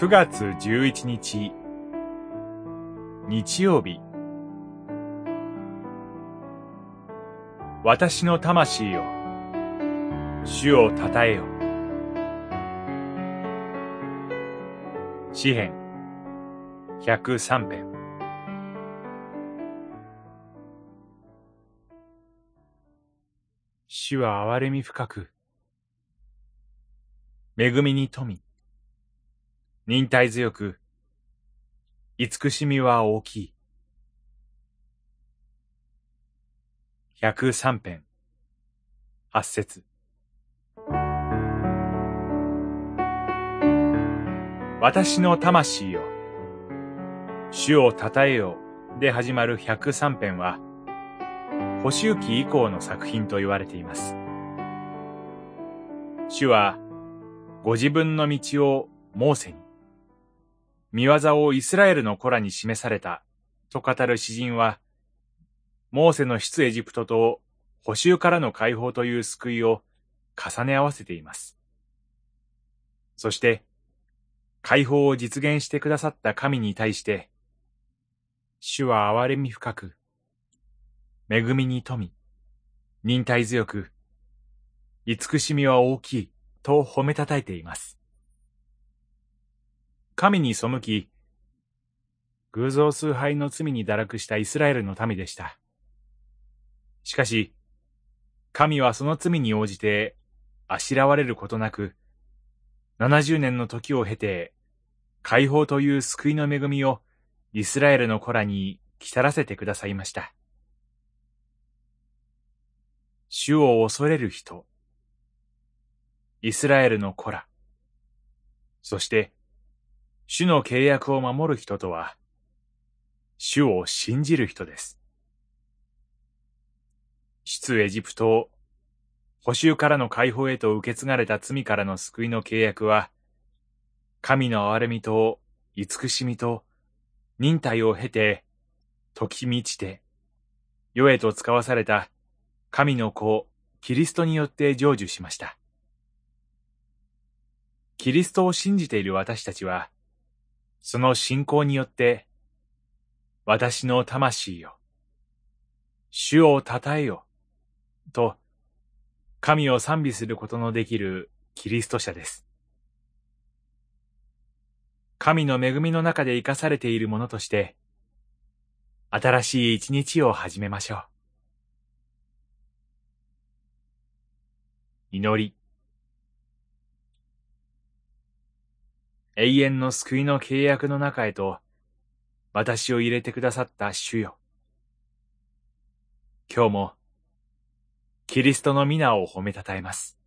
9月11日。日曜日。私の魂よ主をたたえよ。詩編103編主は憐れみ深く恵みに富み。忍耐強く、慈しみは大きい。百三編、八節。私の魂よ、主をたたえよで始まる百三編は、補修期以降の作品と言われています。主は、ご自分の道をモーセに、見業をイスラエルの子らに示された、と語る詩人は、モーセの出エジプトと補修からの解放という救いを重ね合わせています。そして、解放を実現してくださった神に対して、主は憐れみ深く、恵みに富み、忍耐強く、慈しみは大きいと褒めたたえています。神に背き、偶像崇拝の罪に堕落したイスラエルの民でした。しかし、神はその罪に応じて、あしらわれることなく、70年の時を経て、解放という救いの恵みをイスラエルの子らに来たらせてくださいました。主を恐れる人、イスラエルの子ら、そして、主の契約を守る人とは、主を信じる人です。出エジプトを補修からの解放へと受け継がれた罪からの救いの契約は、神の憐れみと慈しみと忍耐を経て、時満ちて、世へと使わされた神の子、キリストによって成就しました。キリストを信じている私たちは、その信仰によって、私の魂よ、主を称えよ、と、神を賛美することのできるキリスト者です。神の恵みの中で生かされているものとして、新しい一日を始めましょう。祈り。永遠の救いの契約の中へと、私を入れてくださった主よ。今日も、キリストの皆を褒めたたえます。